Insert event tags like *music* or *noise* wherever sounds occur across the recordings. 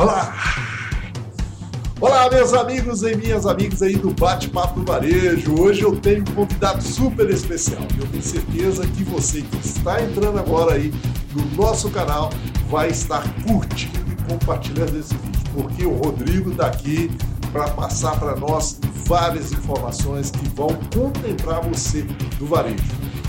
Olá! Olá, meus amigos e minhas amigas aí do Bate-Papo do Varejo. Hoje eu tenho um convidado super especial. Eu tenho certeza que você que está entrando agora aí no nosso canal vai estar curtindo e compartilhando esse vídeo, porque o Rodrigo está aqui para passar para nós várias informações que vão contemplar você do varejo.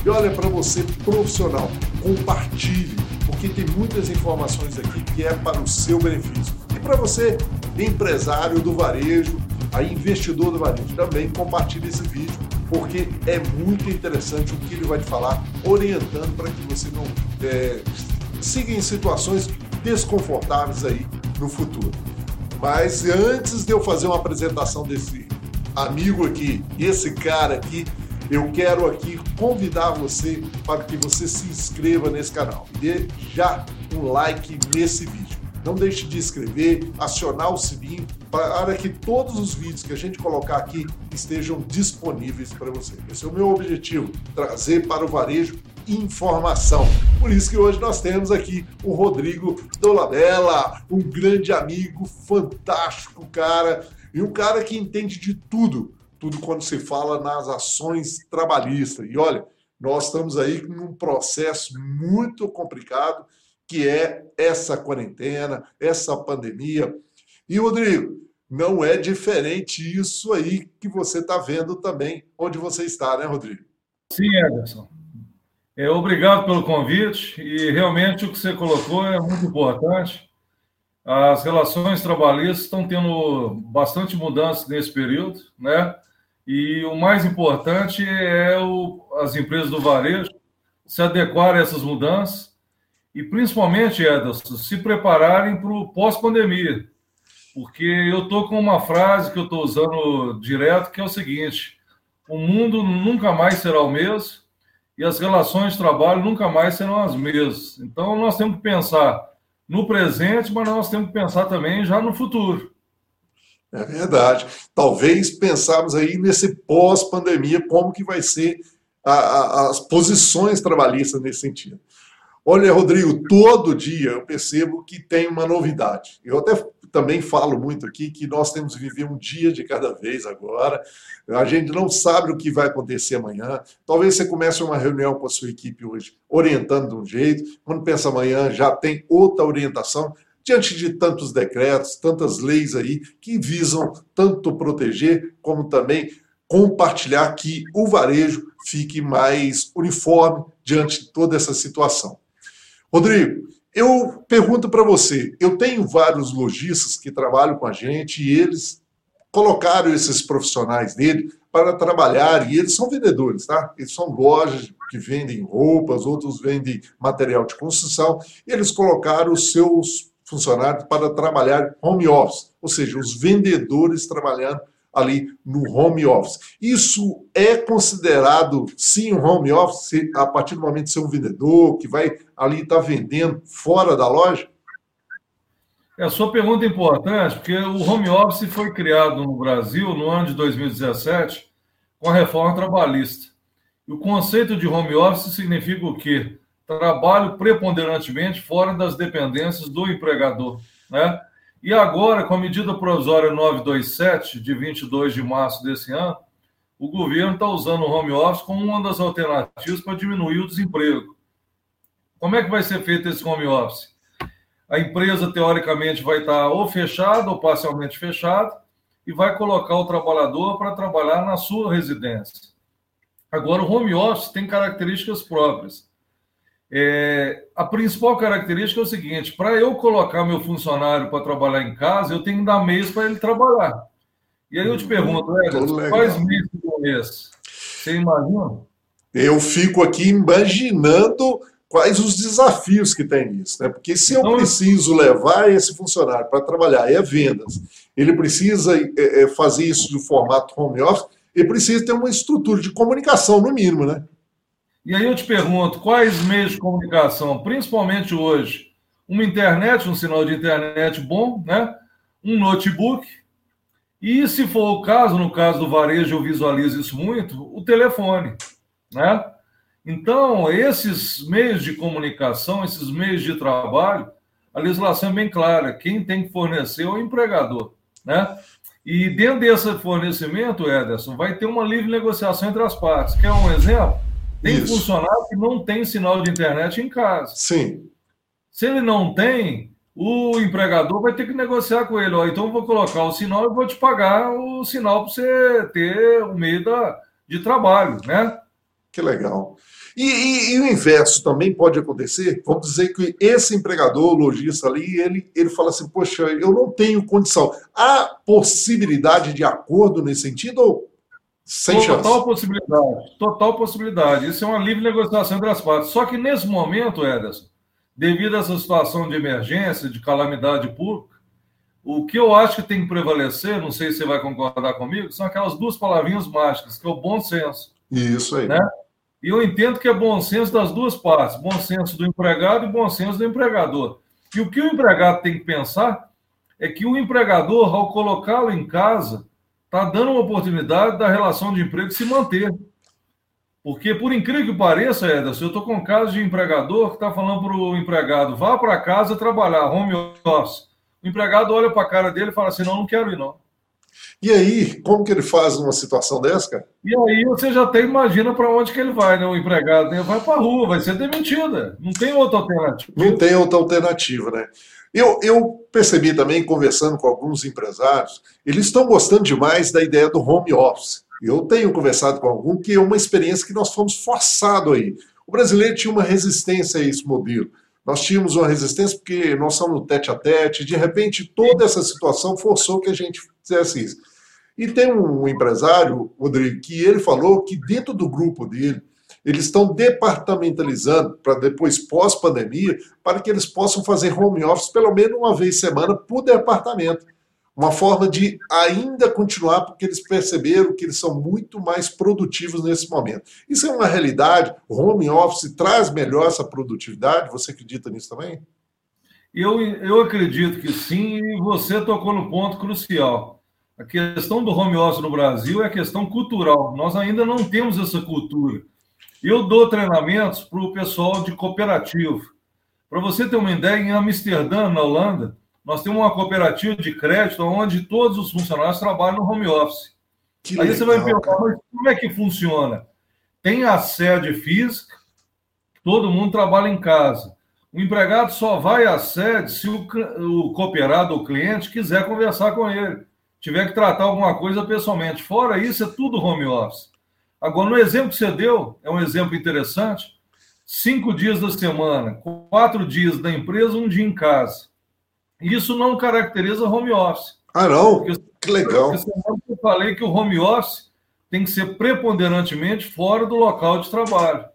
E olha para você profissional, compartilhe, porque tem muitas informações aqui que é para o seu benefício. Para você empresário do varejo, a investidor do varejo, também compartilhe esse vídeo, porque é muito interessante o que ele vai te falar, orientando para que você não é, siga em situações desconfortáveis aí no futuro. Mas antes de eu fazer uma apresentação desse amigo aqui, esse cara aqui, eu quero aqui convidar você para que você se inscreva nesse canal. Dê já um like nesse vídeo. Não deixe de inscrever, acionar o sininho para que todos os vídeos que a gente colocar aqui estejam disponíveis para você. Esse é o meu objetivo, trazer para o varejo informação. Por isso que hoje nós temos aqui o Rodrigo Dolabella, um grande amigo, fantástico cara, e um cara que entende de tudo, tudo quando se fala nas ações trabalhistas. E olha, nós estamos aí num processo muito complicado, que é essa quarentena, essa pandemia. E, Rodrigo, não é diferente isso aí que você está vendo também onde você está, né, Rodrigo? Sim, Ederson. É, obrigado pelo convite e realmente o que você colocou é muito importante. As relações trabalhistas estão tendo bastante mudança nesse período, né? E o mais importante é o, as empresas do varejo se adequarem a essas mudanças e principalmente, Ederson, se prepararem para o pós-pandemia. Porque eu estou com uma frase que eu estou usando direto, que é o seguinte: o mundo nunca mais será o mesmo e as relações de trabalho nunca mais serão as mesmas. Então, nós temos que pensar no presente, mas nós temos que pensar também já no futuro. É verdade. Talvez pensarmos aí nesse pós-pandemia, como que vai ser a, a, as posições trabalhistas nesse sentido. Olha, Rodrigo, todo dia eu percebo que tem uma novidade. Eu até também falo muito aqui que nós temos que viver um dia de cada vez agora. A gente não sabe o que vai acontecer amanhã. Talvez você comece uma reunião com a sua equipe hoje, orientando de um jeito. Quando pensa amanhã, já tem outra orientação. Diante de tantos decretos, tantas leis aí que visam tanto proteger como também compartilhar que o varejo fique mais uniforme diante de toda essa situação. Rodrigo, eu pergunto para você: eu tenho vários lojistas que trabalham com a gente e eles colocaram esses profissionais dele para trabalhar e eles são vendedores, tá? Eles são lojas que vendem roupas, outros vendem material de construção eles colocaram os seus funcionários para trabalhar home office, ou seja, os vendedores trabalhando ali no home office. Isso é considerado, sim, um home office a partir do momento de ser um vendedor que vai ali estar tá vendendo fora da loja? É, a sua pergunta é importante, porque o home office foi criado no Brasil no ano de 2017 com a reforma trabalhista. E o conceito de home office significa o quê? Trabalho preponderantemente fora das dependências do empregador, né? E agora, com a medida provisória 927, de 22 de março desse ano, o governo está usando o home office como uma das alternativas para diminuir o desemprego. Como é que vai ser feito esse home office? A empresa, teoricamente, vai estar ou fechada ou parcialmente fechada e vai colocar o trabalhador para trabalhar na sua residência. Agora, o home office tem características próprias. É, a principal característica é o seguinte: para eu colocar meu funcionário para trabalhar em casa, eu tenho que dar mês para ele trabalhar. E aí eu te pergunto, Edson, quais meses são esses? Você imagina? Eu fico aqui imaginando quais os desafios que tem nisso, né? Porque se eu então, preciso levar esse funcionário para trabalhar, é vendas, ele precisa é, é, fazer isso de formato home office, ele precisa ter uma estrutura de comunicação, no mínimo, né? E aí eu te pergunto, quais meios de comunicação, principalmente hoje, uma internet, um sinal de internet bom, né? um notebook, e se for o caso, no caso do varejo eu visualizo isso muito, o telefone. Né? Então, esses meios de comunicação, esses meios de trabalho, a legislação é bem clara: quem tem que fornecer é o empregador. Né? E dentro desse fornecimento, Ederson, vai ter uma livre negociação entre as partes. Quer um exemplo? Tem Isso. funcionário que não tem sinal de internet em casa. Sim. Se ele não tem, o empregador vai ter que negociar com ele. Ó, então eu vou colocar o sinal e vou te pagar o sinal para você ter o meio da, de trabalho, né? Que legal. E, e, e, o inverso também pode acontecer. Vamos dizer que esse empregador, o lojista ali, ele, ele fala assim: Poxa, eu não tenho condição. Há possibilidade de acordo nesse sentido ou sem total chance? Total possibilidade. Total possibilidade. Isso é uma livre negociação entre as partes. Só que nesse momento, Ederson, devido a essa situação de emergência, de calamidade pública, o que eu acho que tem que prevalecer, não sei se você vai concordar comigo, são aquelas duas palavrinhas mágicas, que é o bom senso. Isso aí. Né? E eu entendo que é bom senso das duas partes, bom senso do empregado e bom senso do empregador. E o que o empregado tem que pensar é que o empregador, ao colocá-lo em casa, está dando uma oportunidade da relação de emprego se manter. Porque, por incrível que pareça, Ederson, eu estou com um caso de empregador que está falando para o empregado, vá para casa trabalhar, home office. O empregado olha para a cara dele e fala assim, não, não quero ir não. E aí, como que ele faz numa situação dessa, cara? E aí você já até imagina para onde que ele vai, né? O empregado né? vai para a rua, vai ser demitido. Não tem outra alternativa. Não tem outra alternativa, né? Eu, eu percebi também, conversando com alguns empresários, eles estão gostando demais da ideia do home office. Eu tenho conversado com algum que é uma experiência que nós fomos forçados aí. O brasileiro tinha uma resistência a esse modelo. Nós tínhamos uma resistência porque nós somos tete a tete, de repente toda essa situação forçou que a gente fizesse isso. E tem um empresário, Rodrigo, que ele falou que dentro do grupo dele, eles estão departamentalizando para depois, pós-pandemia, para que eles possam fazer home office pelo menos uma vez semana por departamento. Uma forma de ainda continuar, porque eles perceberam que eles são muito mais produtivos nesse momento. Isso é uma realidade? Home office traz melhor essa produtividade? Você acredita nisso também? Eu, eu acredito que sim, e você tocou no ponto crucial. A questão do home office no Brasil é questão cultural. Nós ainda não temos essa cultura. Eu dou treinamentos para o pessoal de cooperativo. Para você ter uma ideia, em Amsterdã, na Holanda, nós temos uma cooperativa de crédito onde todos os funcionários trabalham no home office. Que Aí legal, você vai perguntar, mas como é que funciona? Tem a sede física, todo mundo trabalha em casa. O empregado só vai à sede se o, o cooperado ou cliente quiser conversar com ele tiver que tratar alguma coisa pessoalmente. Fora isso, é tudo home office. Agora, no exemplo que você deu, é um exemplo interessante. Cinco dias da semana, quatro dias da empresa, um dia em casa. Isso não caracteriza home office. Ah, não? Porque, que legal. eu falei que o home office tem que ser preponderantemente fora do local de trabalho.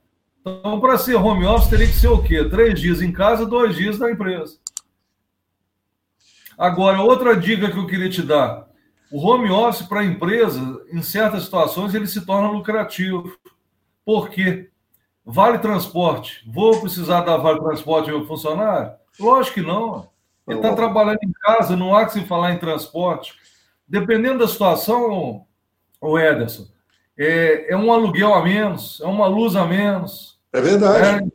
Então, para ser home office, teria que ser o quê? Três dias em casa, dois dias na empresa. Agora, outra dica que eu queria te dar. O home office para a empresa, em certas situações, ele se torna lucrativo. Por quê? Vale transporte. Vou precisar dar vale transporte ao meu funcionário? Lógico que não. Ele está trabalhando em casa, não há que se falar em transporte. Dependendo da situação, o Ederson, é, é um aluguel a menos, é uma luz a menos. É verdade.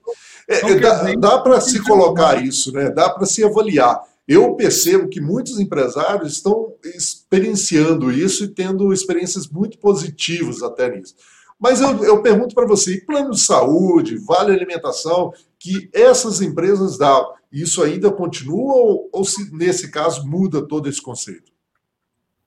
É, então, dá, dizer, dá para se colocar isso, né? Dá para se avaliar. Eu percebo que muitos empresários estão experienciando isso e tendo experiências muito positivas até nisso. Mas eu, eu pergunto para você, plano de saúde, vale alimentação, que essas empresas dão, isso ainda continua ou, ou se nesse caso muda todo esse conceito?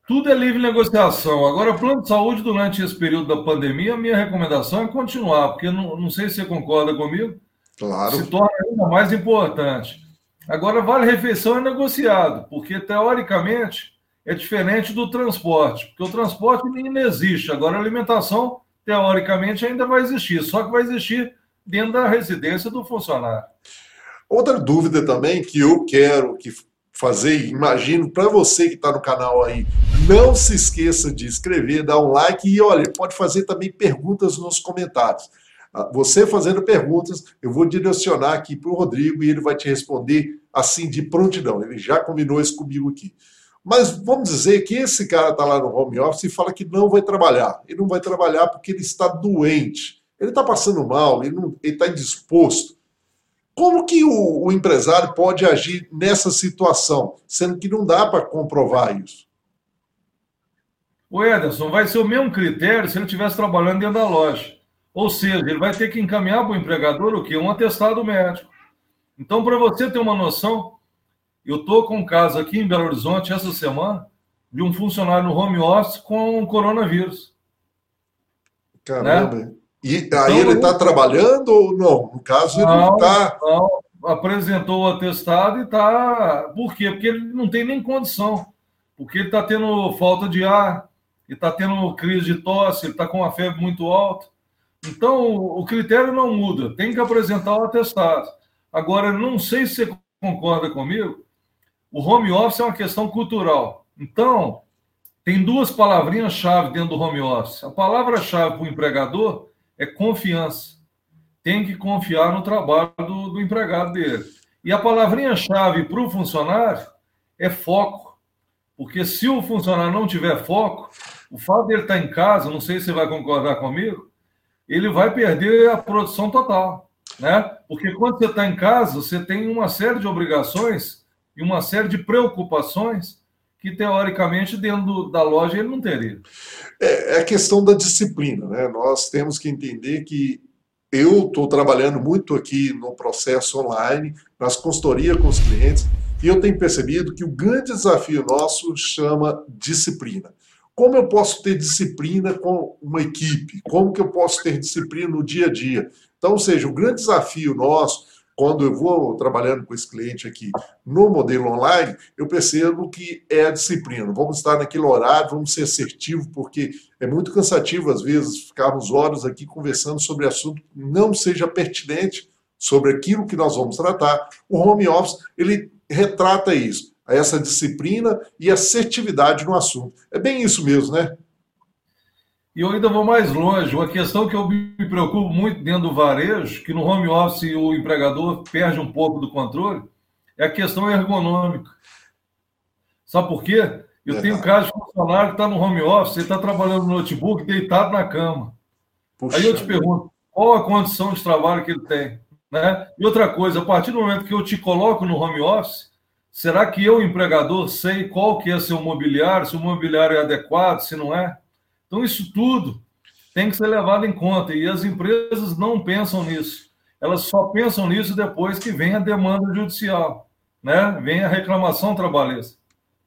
Tudo é livre negociação. Agora, plano de saúde durante esse período da pandemia, a minha recomendação é continuar, porque não, não sei se você concorda comigo. Claro. Se torna ainda mais importante. Agora, vale refeição é negociado, porque teoricamente é diferente do transporte, porque o transporte ainda existe. Agora, a alimentação, teoricamente, ainda vai existir, só que vai existir dentro da residência do funcionário. Outra dúvida também que eu quero que fazer, imagino para você que está no canal aí, não se esqueça de inscrever, dar um like e olha, pode fazer também perguntas nos comentários. Ah, você fazendo perguntas, eu vou direcionar aqui para o Rodrigo e ele vai te responder assim de prontidão. Ele já combinou isso comigo aqui. Mas vamos dizer que esse cara está lá no home office e fala que não vai trabalhar. Ele não vai trabalhar porque ele está doente. Ele está passando mal, ele está indisposto. Como que o, o empresário pode agir nessa situação, sendo que não dá para comprovar isso? O Ederson, vai ser o mesmo critério se ele estivesse trabalhando dentro da loja. Ou seja, ele vai ter que encaminhar para o empregador o quê? Um atestado médico. Então, para você ter uma noção, eu estou com um caso aqui em Belo Horizonte essa semana de um funcionário no home office com coronavírus. Caramba. Né? E aí então, ele está trabalhando ou não? No caso, ele não está. Apresentou o atestado e está. Por quê? Porque ele não tem nem condição. Porque ele está tendo falta de ar, ele está tendo crise de tosse, ele está com uma febre muito alta. Então, o critério não muda, tem que apresentar o atestado. Agora, não sei se você concorda comigo, o home office é uma questão cultural. Então, tem duas palavrinhas-chave dentro do home office. A palavra-chave para o empregador é confiança. Tem que confiar no trabalho do, do empregado dele. E a palavrinha-chave para o funcionário é foco. Porque se o funcionário não tiver foco, o fato dele estar em casa, não sei se você vai concordar comigo, ele vai perder a produção total. Né? Porque quando você está em casa, você tem uma série de obrigações e uma série de preocupações que, teoricamente, dentro da loja ele não teria. É, é a questão da disciplina. Né? Nós temos que entender que eu estou trabalhando muito aqui no processo online, nas consultorias com os clientes, e eu tenho percebido que o grande desafio nosso chama disciplina. Como eu posso ter disciplina com uma equipe? Como que eu posso ter disciplina no dia a dia? Então, ou seja, o grande desafio nosso, quando eu vou trabalhando com esse cliente aqui no modelo online, eu percebo que é a disciplina. Vamos estar naquele horário, vamos ser assertivos, porque é muito cansativo, às vezes, ficarmos horas aqui conversando sobre assunto que não seja pertinente sobre aquilo que nós vamos tratar. O home office, ele retrata isso a essa disciplina e assertividade no assunto. É bem isso mesmo, né? E eu ainda vou mais longe. Uma questão que eu me preocupo muito dentro do varejo, que no home office o empregador perde um pouco do controle, é a questão ergonômica. Sabe por quê? Eu é tenho caso de funcionário que está no home office, ele está trabalhando no notebook, deitado na cama. Puxa Aí eu te pergunto, qual a condição de trabalho que ele tem? Né? E outra coisa, a partir do momento que eu te coloco no home office, Será que eu, empregador, sei qual que é seu mobiliário, se o mobiliário é adequado, se não é? Então, isso tudo tem que ser levado em conta. E as empresas não pensam nisso. Elas só pensam nisso depois que vem a demanda judicial, né? vem a reclamação trabalhista.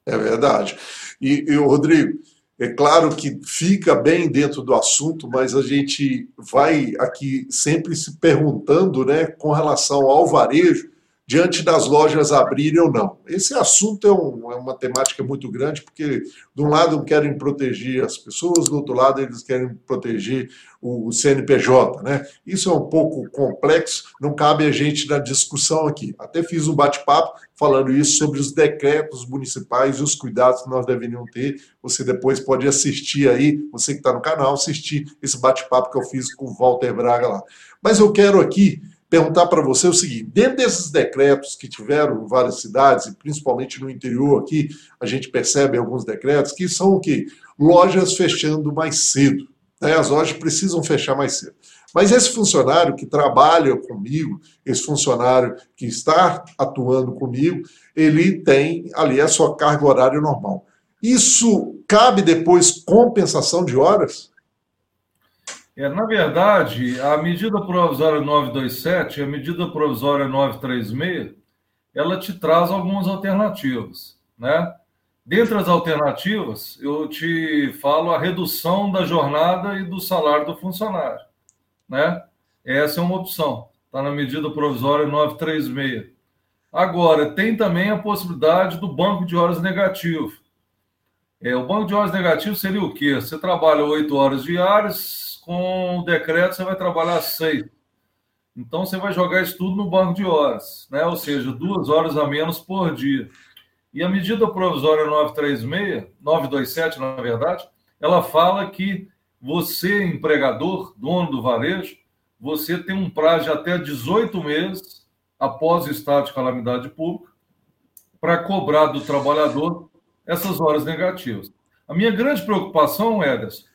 É verdade. E, e Rodrigo, é claro que fica bem dentro do assunto, mas a gente vai aqui sempre se perguntando né, com relação ao varejo diante das lojas abrirem ou não. Esse assunto é, um, é, uma temática muito grande, porque, de um lado, querem proteger as pessoas, do outro lado, eles querem proteger o, CNPJ. Né? Isso é um pouco complexo, não cabe a gente na discussão aqui. Até fiz um bate-papo falando isso sobre os decretos municipais e os cuidados que nós deveríamos ter. Você depois pode assistir aí, você que está no canal, assistir esse bate-papo que eu fiz com o Walter Braga lá. Mas eu quero aqui perguntar para você o seguinte: dentro desses decretos que tiveram várias cidades, e principalmente no interior aqui, a gente percebe alguns decretos que são o quê? Lojas fechando mais cedo. Né? As lojas precisam fechar mais cedo. Mas esse funcionário que trabalha comigo, esse funcionário que está atuando comigo, ele tem ali a sua carga horária normal. Isso cabe depois compensação de horas? É, na verdade, a medida provisória 927 e a medida provisória 936, ela te traz algumas alternativas, né? Dentre as alternativas, eu te falo a redução da jornada e do salário do funcionário, né? Essa é uma opção, está na medida provisória 936. Agora, tem também a possibilidade do banco de horas negativo. É, o banco de horas negativo seria o quê? Você trabalha oito horas diárias, com o decreto você vai trabalhar seis. Então você vai jogar isso tudo no banco de horas, né? ou seja, duas horas a menos por dia. E a medida provisória 936, 927, na verdade, ela fala que você, empregador, dono do varejo, você tem um prazo de até 18 meses após o estado de calamidade pública para cobrar do trabalhador essas horas negativas. A minha grande preocupação, Ederson,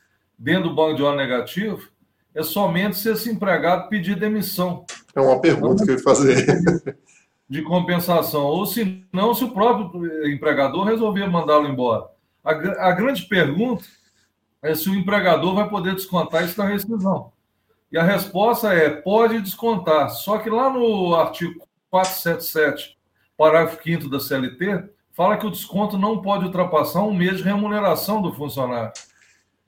dentro do banco de hora negativo é somente se esse empregado pedir demissão. É uma pergunta que eu ia fazer. *laughs* De compensação. Ou se não, se o próprio empregador resolver mandá-lo embora. A, a grande pergunta é se o empregador vai poder descontar isso da rescisão. E a resposta é: pode descontar. Só que lá no artigo 477, parágrafo 5 da CLT, fala que o desconto não pode ultrapassar um mês de remuneração do funcionário.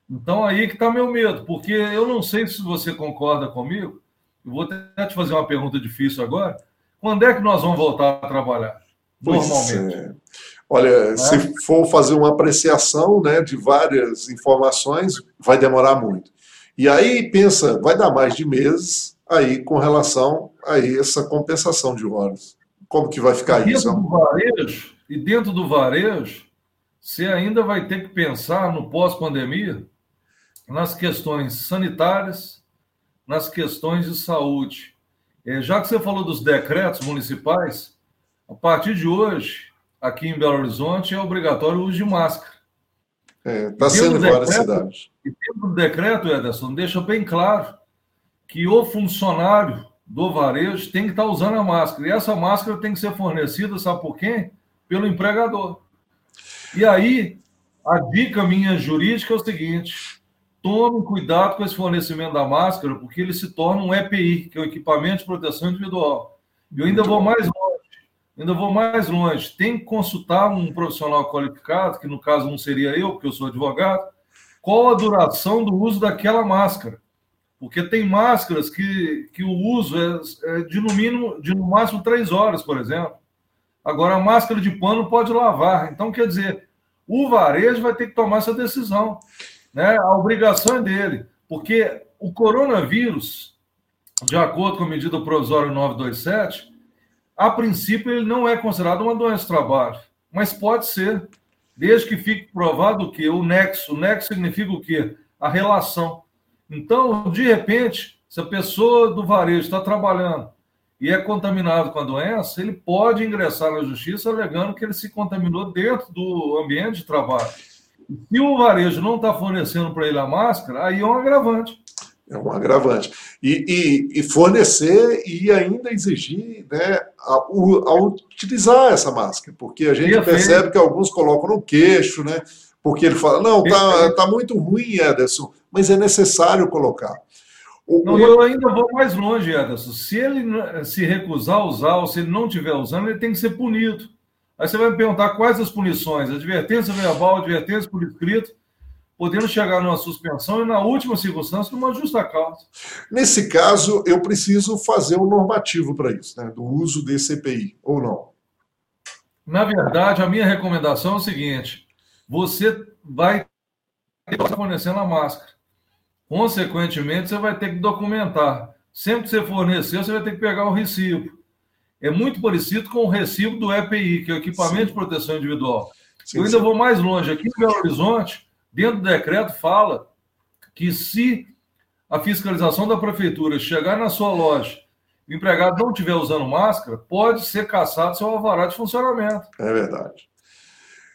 Então aí que está meu medo, porque eu não sei se você concorda comigo. Eu vou até te fazer uma pergunta difícil agora. Quando é que nós vamos voltar a trabalhar? Normalmente. É. Olha, é? se for fazer uma apreciação né, de várias informações, vai demorar muito. E aí pensa, vai dar mais de meses aí com relação a essa compensação de horas. Como que vai ficar dentro isso? Do varejo, e dentro do varejo, você ainda vai ter que pensar no pós-pandemia nas questões sanitárias, nas questões de saúde. É, já que você falou dos decretos municipais, a partir de hoje, aqui em Belo Horizonte, é obrigatório o uso de máscara. Está é, tá sendo em várias cidades. E dentro do decreto, Ederson, deixa bem claro que o funcionário do varejo tem que estar usando a máscara. E essa máscara tem que ser fornecida, sabe por quem? Pelo empregador. E aí, a dica minha jurídica é o seguinte: tome cuidado com esse fornecimento da máscara, porque ele se torna um EPI, que é o equipamento de proteção individual. E eu ainda vou mais longe. Ainda vou mais longe. Tem que consultar um profissional qualificado, que no caso não seria eu, porque eu sou advogado, qual a duração do uso daquela máscara. Porque tem máscaras que, que o uso é, é de no mínimo, de no máximo três horas, por exemplo. Agora, a máscara de pano pode lavar. Então, quer dizer, o varejo vai ter que tomar essa decisão. Né? A obrigação é dele. Porque o coronavírus, de acordo com a medida provisória 927, a princípio ele não é considerado uma doença de trabalho. Mas pode ser desde que fique provado que o nexo, o nexo significa o quê? A relação. Então, de repente, se a pessoa do varejo está trabalhando e é contaminado com a doença, ele pode ingressar na justiça alegando que ele se contaminou dentro do ambiente de trabalho. Se o varejo não está fornecendo para ele a máscara, aí é um agravante. É um agravante. E, e, e fornecer e ainda exigir né, a, a, utilizar essa máscara, porque a gente percebe que alguns colocam no queixo, né? Porque ele fala, não, tá, tá muito ruim, Ederson, mas é necessário colocar. O, não, eu ainda vou mais longe, Ederson. Se ele se recusar a usar, ou se ele não estiver usando, ele tem que ser punido. Aí você vai me perguntar quais as punições: advertência verbal, advertência por escrito podendo chegar numa suspensão e, na última circunstância, numa justa causa. Nesse caso, eu preciso fazer um normativo para isso, né? do uso desse EPI, ou não? Na verdade, a minha recomendação é o seguinte: você vai fornecendo a máscara. Consequentemente, você vai ter que documentar. Sempre que você fornecer, você vai ter que pegar o recibo. É muito parecido com o recibo do EPI, que é o equipamento Sim. de proteção individual. Sim, eu ainda sim. vou mais longe. Aqui em Belo Horizonte, Dentro do decreto fala que se a fiscalização da prefeitura chegar na sua loja e o empregado não estiver usando máscara, pode ser cassado seu alvará de funcionamento. É verdade.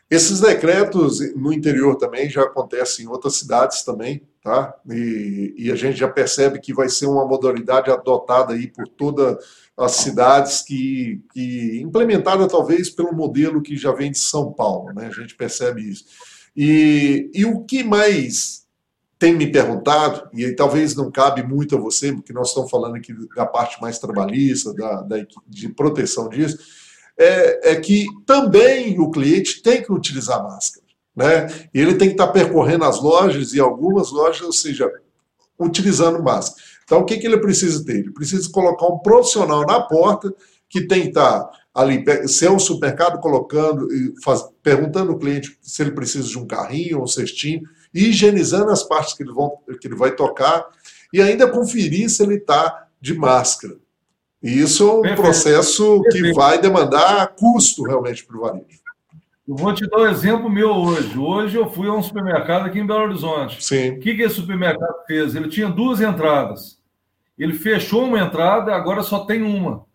Esses decretos no interior também já acontecem em outras cidades também, tá? E, e, a gente já percebe que vai ser uma modalidade adotada aí por todas as cidades que, que implementada talvez pelo modelo que já vem de São Paulo, né? A gente percebe isso. E, e o que mais tem me perguntado, e talvez não cabe muito a você, porque nós estamos falando aqui da parte mais trabalhista, da, da de proteção disso, é, é, que também o cliente tem que utilizar máscara. Né? E ele tem que estar percorrendo as lojas, e algumas lojas, ou seja, utilizando máscara. Então, o que, que ele precisa ter? Ele precisa colocar um profissional na porta que tem que estar ali, se é um supermercado colocando, faz, perguntando ao cliente se ele precisa de um carrinho ou um cestinho, higienizando as partes que ele, vão, que ele vai tocar, e ainda conferir se ele está de máscara. E isso é um Perfeito. processo Perfeito. que vai demandar custo realmente para o varejo. Eu vou te dar um exemplo meu hoje. Hoje eu fui a um supermercado aqui em Belo Horizonte. Sim. O que, que esse supermercado fez? Ele tinha duas entradas. Ele fechou uma entrada, agora só tem uma.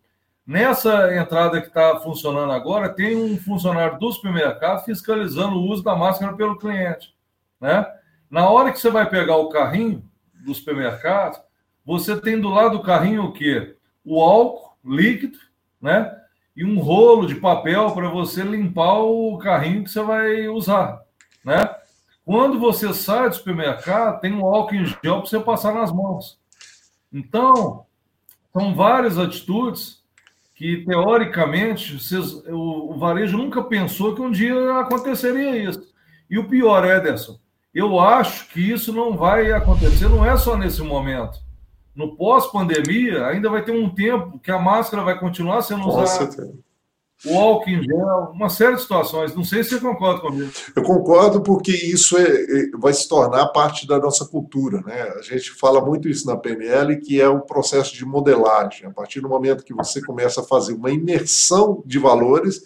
Nessa entrada que está funcionando agora, tem um funcionário do supermercado fiscalizando o uso da máscara pelo cliente. Né? Na hora que você vai pegar o carrinho do supermercado, você tem do lado do carrinho o quê? o álcool líquido, né? E um rolo de papel para você limpar o carrinho que você vai usar, né? Quando você sai do supermercado, tem um álcool em gel para você passar nas mãos. Então, são várias atitudes que, teoricamente, vocês, o, o varejo nunca pensou que um dia aconteceria isso. E o pior, Ederson, eu acho que isso não vai acontecer, não é só nesse momento. No pós-pandemia, ainda vai ter um tempo que a máscara vai continuar sendo usada o álcool em gel, uma série de situações. Não sei se você concorda comigo. Eu concordo porque isso é, é, vai se tornar parte da nossa cultura. Né? A gente fala muito isso na PNL, que é um processo de modelagem. A partir do momento que você começa a fazer uma imersão de valores,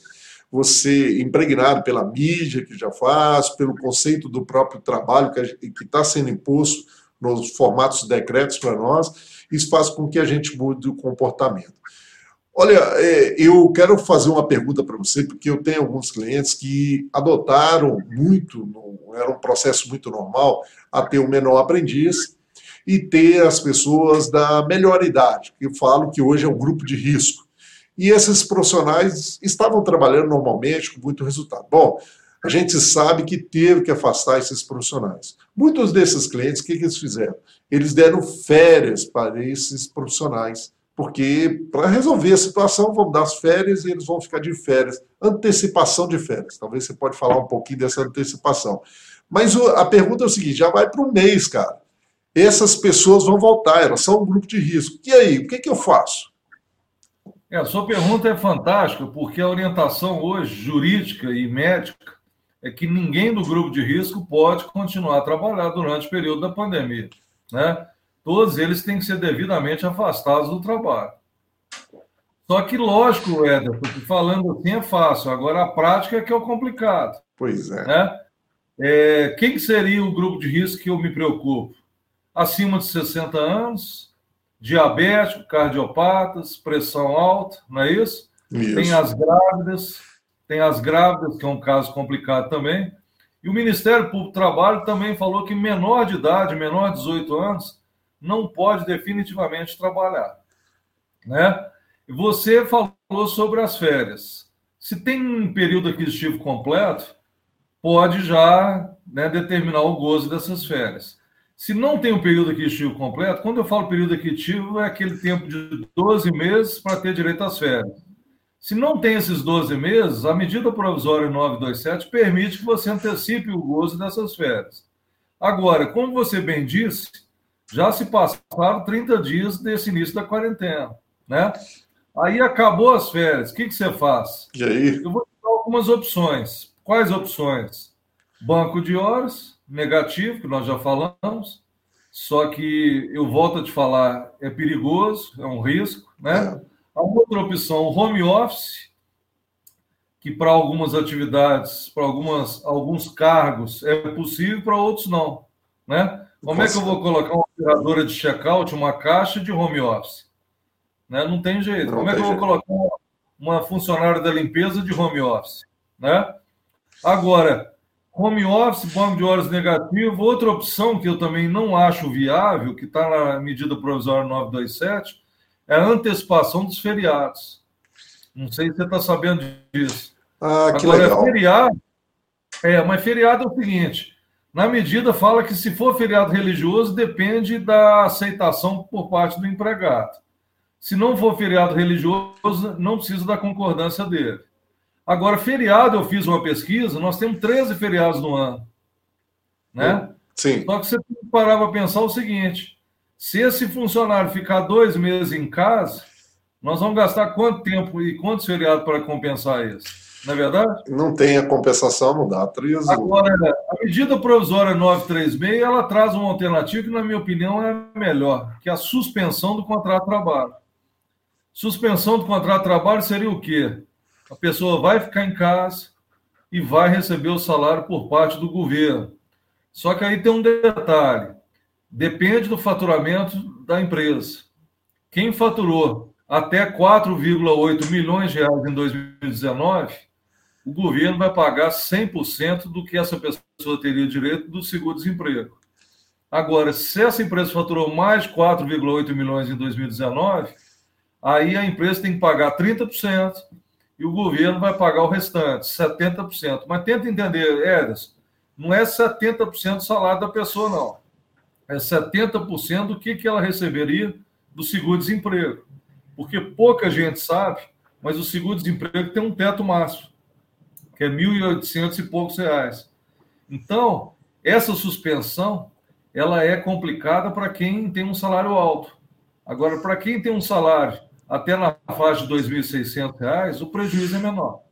você, impregnado pela mídia que já faz, pelo conceito do próprio trabalho que está sendo imposto nos formatos de decretos para nós, isso faz com que a gente mude o comportamento. Olha, é, eu quero fazer uma pergunta para você, porque eu tenho alguns clientes que adotaram muito, era um processo muito normal, a ter o um menor aprendiz e ter as pessoas da melhor idade, que eu falo que hoje é um grupo de risco. E esses profissionais estavam trabalhando normalmente, com muito resultado. Bom, a gente sabe que teve que afastar esses profissionais. Muitos desses clientes, o que, que eles fizeram? Eles deram férias para esses profissionais porque para resolver a situação, vamos dar as férias e eles vão ficar de férias. Antecipação de férias. Talvez você pode falar um pouquinho dessa antecipação. Mas a pergunta é o seguinte: já vai para um mês, cara. Essas pessoas vão voltar, elas são um grupo de risco. E aí, o que, que eu faço? É, a sua pergunta é fantástica, porque a orientação hoje, jurídica e médica, é que ninguém do grupo de risco pode continuar a trabalhar durante o período da pandemia. Né? todos eles têm que ser devidamente afastados do trabalho. Só que, lógico, Éder, porque falando assim é fácil, agora a prática é que é o complicado. Pois é. Né? é quem seria o grupo de risco que eu me preocupo? Acima de 60 anos, diabético, cardiopatas, pressão alta, não é isso? isso? Tem as grávidas, tem as grávidas, que é um caso complicado também. E o Ministério Público do Trabalho também falou que menor de idade, menor de 18 anos, não pode definitivamente trabalhar. Né? Você falou sobre as férias. Se tem um período aquisitivo completo, pode já né, determinar o gozo dessas férias. Se não tem um período aquisitivo completo, quando eu falo período aquisitivo, é aquele tempo de 12 meses para ter direito às férias. Se não tem esses 12 meses, a medida provisória 927 permite que você antecipe o gozo dessas férias. Agora, como você bem disse, já se passaram 30 dias desse início da quarentena, né? Aí acabou as férias, o que, que você faz? E aí? Eu vou dar algumas opções. Quais opções? Banco de horas, negativo, que nós já falamos, só que eu volto a te falar, é perigoso, é um risco, né? É. A outra opção, home office, que para algumas atividades, para algumas, alguns cargos é possível, para outros não, né? Como é que eu vou colocar uma operadora de checkout, uma caixa de home office? Né? Não tem jeito. Não Como é que eu vou colocar uma funcionária da limpeza de home office? Né? Agora, home office, banco de horas negativo, outra opção que eu também não acho viável, que está na medida provisória 927, é a antecipação dos feriados. Não sei se você está sabendo disso. Ah, que Agora, legal. feriado. É, mas feriado é o seguinte: na medida, fala que se for feriado religioso, depende da aceitação por parte do empregado. Se não for feriado religioso, não precisa da concordância dele. Agora, feriado, eu fiz uma pesquisa, nós temos 13 feriados no ano. Né? Sim. Só que você tem que parar para pensar o seguinte: se esse funcionário ficar dois meses em casa, nós vamos gastar quanto tempo e quantos feriados para compensar isso? Não é verdade? Não tem a compensação, não dá. Triso. Agora, a medida provisória 936, ela traz uma alternativa que, na minha opinião, é melhor, que é a suspensão do contrato de trabalho. Suspensão do contrato de trabalho seria o quê? A pessoa vai ficar em casa e vai receber o salário por parte do governo. Só que aí tem um detalhe: depende do faturamento da empresa. Quem faturou até 4,8 milhões de reais em 2019 o governo vai pagar 100% do que essa pessoa teria direito do seguro-desemprego. Agora, se essa empresa faturou mais de 4,8 milhões em 2019, aí a empresa tem que pagar 30% e o governo vai pagar o restante, 70%. Mas tenta entender, Edas, não é 70% do salário da pessoa, não. É 70% do que, que ela receberia do seguro-desemprego. Porque pouca gente sabe, mas o seguro-desemprego tem um teto máximo, que é 1.800 e poucos reais. Então, essa suspensão, ela é complicada para quem tem um salário alto. Agora, para quem tem um salário até na faixa de R$ 2.600, o prejuízo é menor.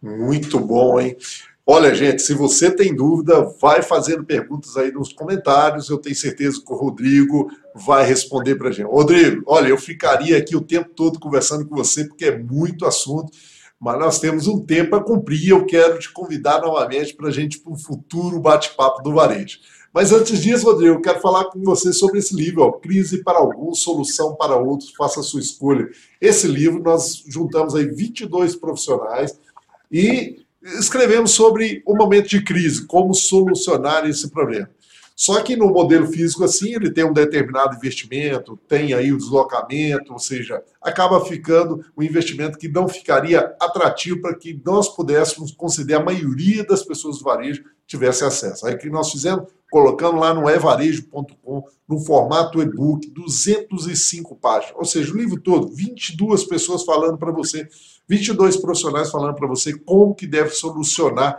Muito bom, hein? Olha, gente, se você tem dúvida, vai fazendo perguntas aí nos comentários. Eu tenho certeza que o Rodrigo vai responder para a gente. Rodrigo, olha, eu ficaria aqui o tempo todo conversando com você, porque é muito assunto, mas nós temos um tempo a cumprir. Eu quero te convidar novamente para a gente para um futuro bate-papo do varejo. Mas antes disso, Rodrigo, eu quero falar com você sobre esse livro, ó, Crise para Alguns, Solução para Outros, Faça a Sua Escolha. Esse livro, nós juntamos aí 22 profissionais e escrevemos sobre o momento de crise, como solucionar esse problema. Só que no modelo físico, assim, ele tem um determinado investimento, tem aí o deslocamento, ou seja, acaba ficando um investimento que não ficaria atrativo para que nós pudéssemos conceder a maioria das pessoas do varejo tivesse acesso. Aí o que nós fizemos? Colocando lá no evarejo.com, no formato e-book, 205 páginas. Ou seja, o livro todo, 22 pessoas falando para você, 22 profissionais falando para você como que deve solucionar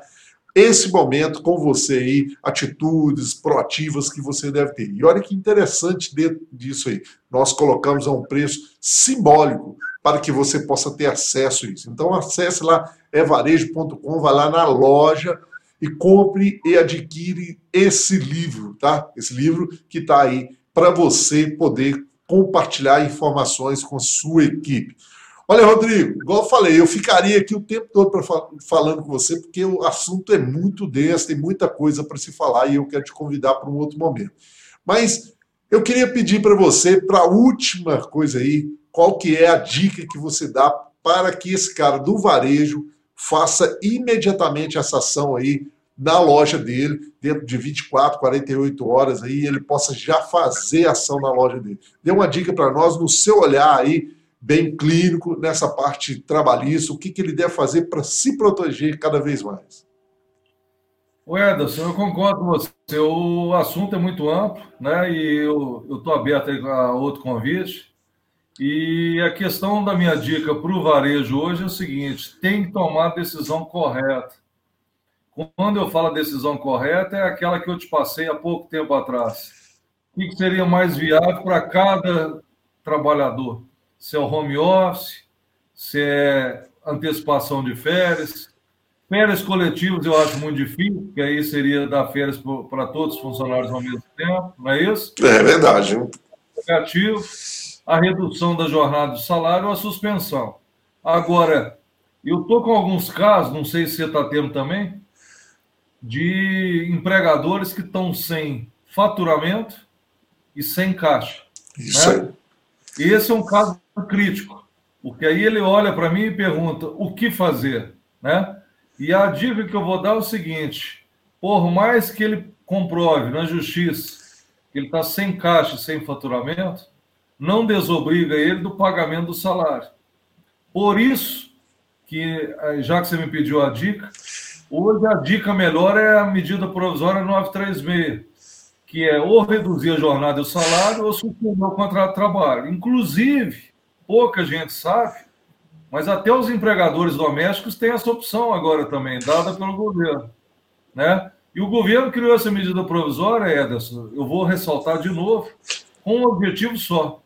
esse momento com você aí, atitudes proativas que você deve ter. E olha que interessante disso aí. Nós colocamos a um preço simbólico para que você possa ter acesso a isso. Então acesse lá evarejo.com, vai lá na loja e compre e adquire esse livro, tá? Esse livro que está aí para você poder compartilhar informações com a sua equipe. Olha, Rodrigo, igual eu falei, eu ficaria aqui o tempo todo falando com você, porque o assunto é muito denso, tem muita coisa para se falar e eu quero te convidar para um outro momento. Mas eu queria pedir para você, para a última coisa aí, qual que é a dica que você dá para que esse cara do varejo faça imediatamente essa ação aí na loja dele, dentro de 24, 48 horas aí, ele possa já fazer ação na loja dele. Dê uma dica para nós no seu olhar aí, bem clínico nessa parte trabalhista, o que, que ele deve fazer para se proteger cada vez mais? O Ederson, eu concordo com você. O assunto é muito amplo, né? E eu estou aberto a outro convite. E a questão da minha dica para o varejo hoje é o seguinte: tem que tomar a decisão correta. Quando eu falo decisão correta, é aquela que eu te passei há pouco tempo atrás. O que seria mais viável para cada trabalhador? se é o home office, se é antecipação de férias. Férias coletivas eu acho muito difícil, porque aí seria dar férias para todos os funcionários ao mesmo tempo, não é isso? É verdade. Negativo, a redução da jornada de salário ou a suspensão. Agora, eu estou com alguns casos, não sei se você está tendo também, de empregadores que estão sem faturamento e sem caixa. Isso né? aí. Esse é um caso crítico, porque aí ele olha para mim e pergunta o que fazer, né? E a dica que eu vou dar é o seguinte: por mais que ele comprove na justiça que ele está sem caixa, sem faturamento, não desobriga ele do pagamento do salário. Por isso que, eh, já que você me pediu a dica, hoje a dica melhor é a medida provisória 936, que é ou reduzir a jornada e o salário ou suspender o contrato de trabalho. Inclusive, pouca gente sabe, mas até os empregadores domésticos têm essa opção agora também, dada pelo governo. Né? E o governo criou essa medida provisória, Ederson, eu vou ressaltar de novo, com um objetivo só,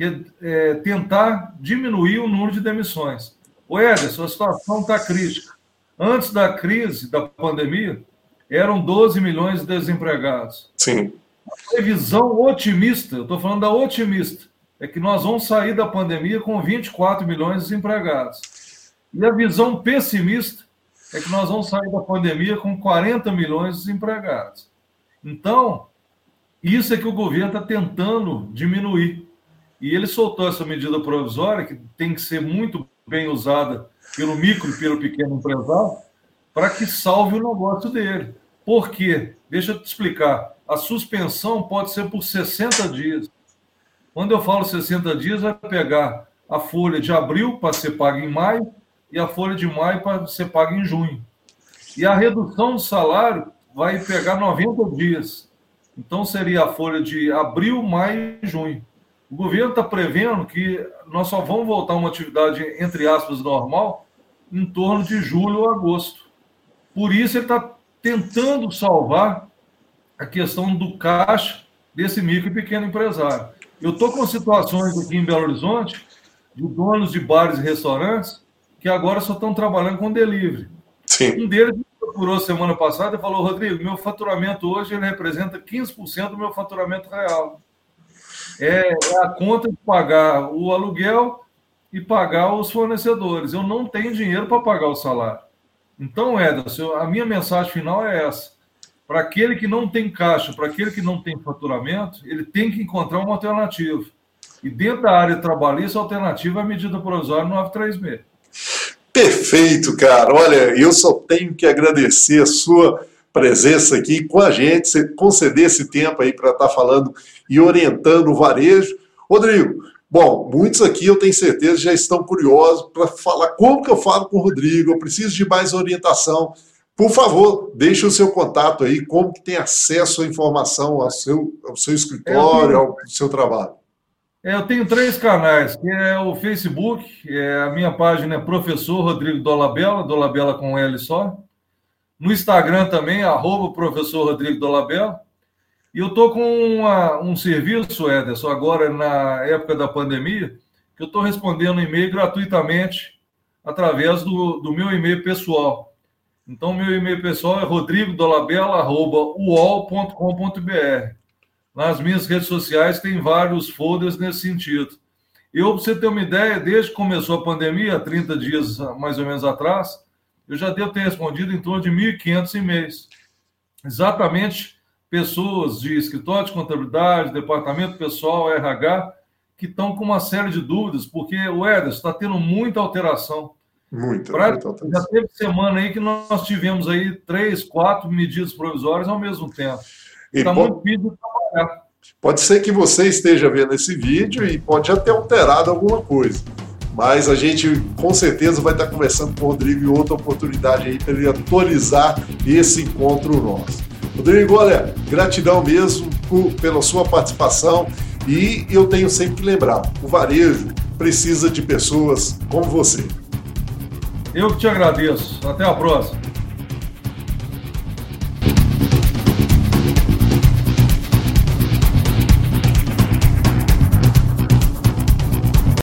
que é, tentar diminuir o número de demissões. O Ederson, a situação está crítica. Antes da crise, da pandemia, eram 12 milhões de desempregados. Sim. A previsão otimista, eu estou falando da otimista, é que nós vamos sair da pandemia com 24 milhões de desempregados. E a visão pessimista é que nós vamos sair da pandemia com 40 milhões de desempregados. Então, isso é que o governo está tentando diminuir. E ele soltou essa medida provisória, que tem que ser muito bem usada pelo micro e pelo pequeno empresário, para que salve o negócio dele. Por quê? Deixa eu te explicar. A suspensão pode ser por 60 dias. Quando eu falo 60 dias, vai pegar a folha de abril para ser paga em maio e a folha de maio para ser paga em junho. E a redução do salário vai pegar 90 dias. Então seria a folha de abril, maio e junho. O governo está prevendo que nós só vamos voltar a uma atividade, entre aspas, normal em torno de julho ou agosto. Por isso ele está tentando salvar a questão do caixa desse micro e pequeno empresário. Eu estou com situações aqui em Belo Horizonte de donos de bares e restaurantes que agora só estão trabalhando com delivery. Sim. Um deles me procurou semana passada e falou, Rodrigo, meu faturamento hoje ele representa 15% do meu faturamento real. É, é a conta de pagar o aluguel e pagar os fornecedores. Eu não tenho dinheiro para pagar o salário. Então, Ederson, a minha mensagem final é essa. Para aquele que não tem caixa, para aquele que não tem faturamento, ele tem que encontrar uma alternativa. E dentro da área trabalhista, a alternativa é a medida provisória 936. Perfeito, cara. Olha, eu só tenho que agradecer a sua presença aqui com a gente, conceder esse tempo aí para estar tá falando e orientando o varejo. Rodrigo, bom, muitos aqui eu tenho certeza já estão curiosos para falar como que eu falo com o Rodrigo, eu preciso de mais orientação. Por favor, deixe o seu contato aí, como que tem acesso à informação ao seu, ao seu escritório, ao seu trabalho. É, eu tenho três canais, que é o Facebook, é, a minha página é Professor Rodrigo Dolabella, Dolabella com L só. No Instagram também, arroba Professor Rodrigo Dolabella. E eu estou com uma, um serviço, Ederson, agora na época da pandemia, que eu estou respondendo e-mail gratuitamente através do, do meu e-mail pessoal. Então, meu e-mail pessoal é rodrigodolabella.uol.com.br. Nas minhas redes sociais tem vários folders nesse sentido. Eu, para você ter uma ideia, desde que começou a pandemia, 30 dias mais ou menos atrás, eu já devo ter respondido em torno de 1.500 e-mails. Exatamente pessoas de escritório de contabilidade, departamento pessoal, RH, que estão com uma série de dúvidas, porque o Ederson está tendo muita alteração. Muita, muita alteração. Já teve semana aí que nós tivemos aí três, quatro medidas provisórias ao mesmo tempo. Está muito difícil trabalhar. Pode ser que você esteja vendo esse vídeo e pode já ter alterado alguma coisa. Mas a gente com certeza vai estar conversando com o Rodrigo em outra oportunidade aí para ele atualizar esse encontro nosso. Rodrigo, olha, gratidão mesmo por, pela sua participação e eu tenho sempre que lembrar, o varejo precisa de pessoas como você. Eu que te agradeço. Até a próxima.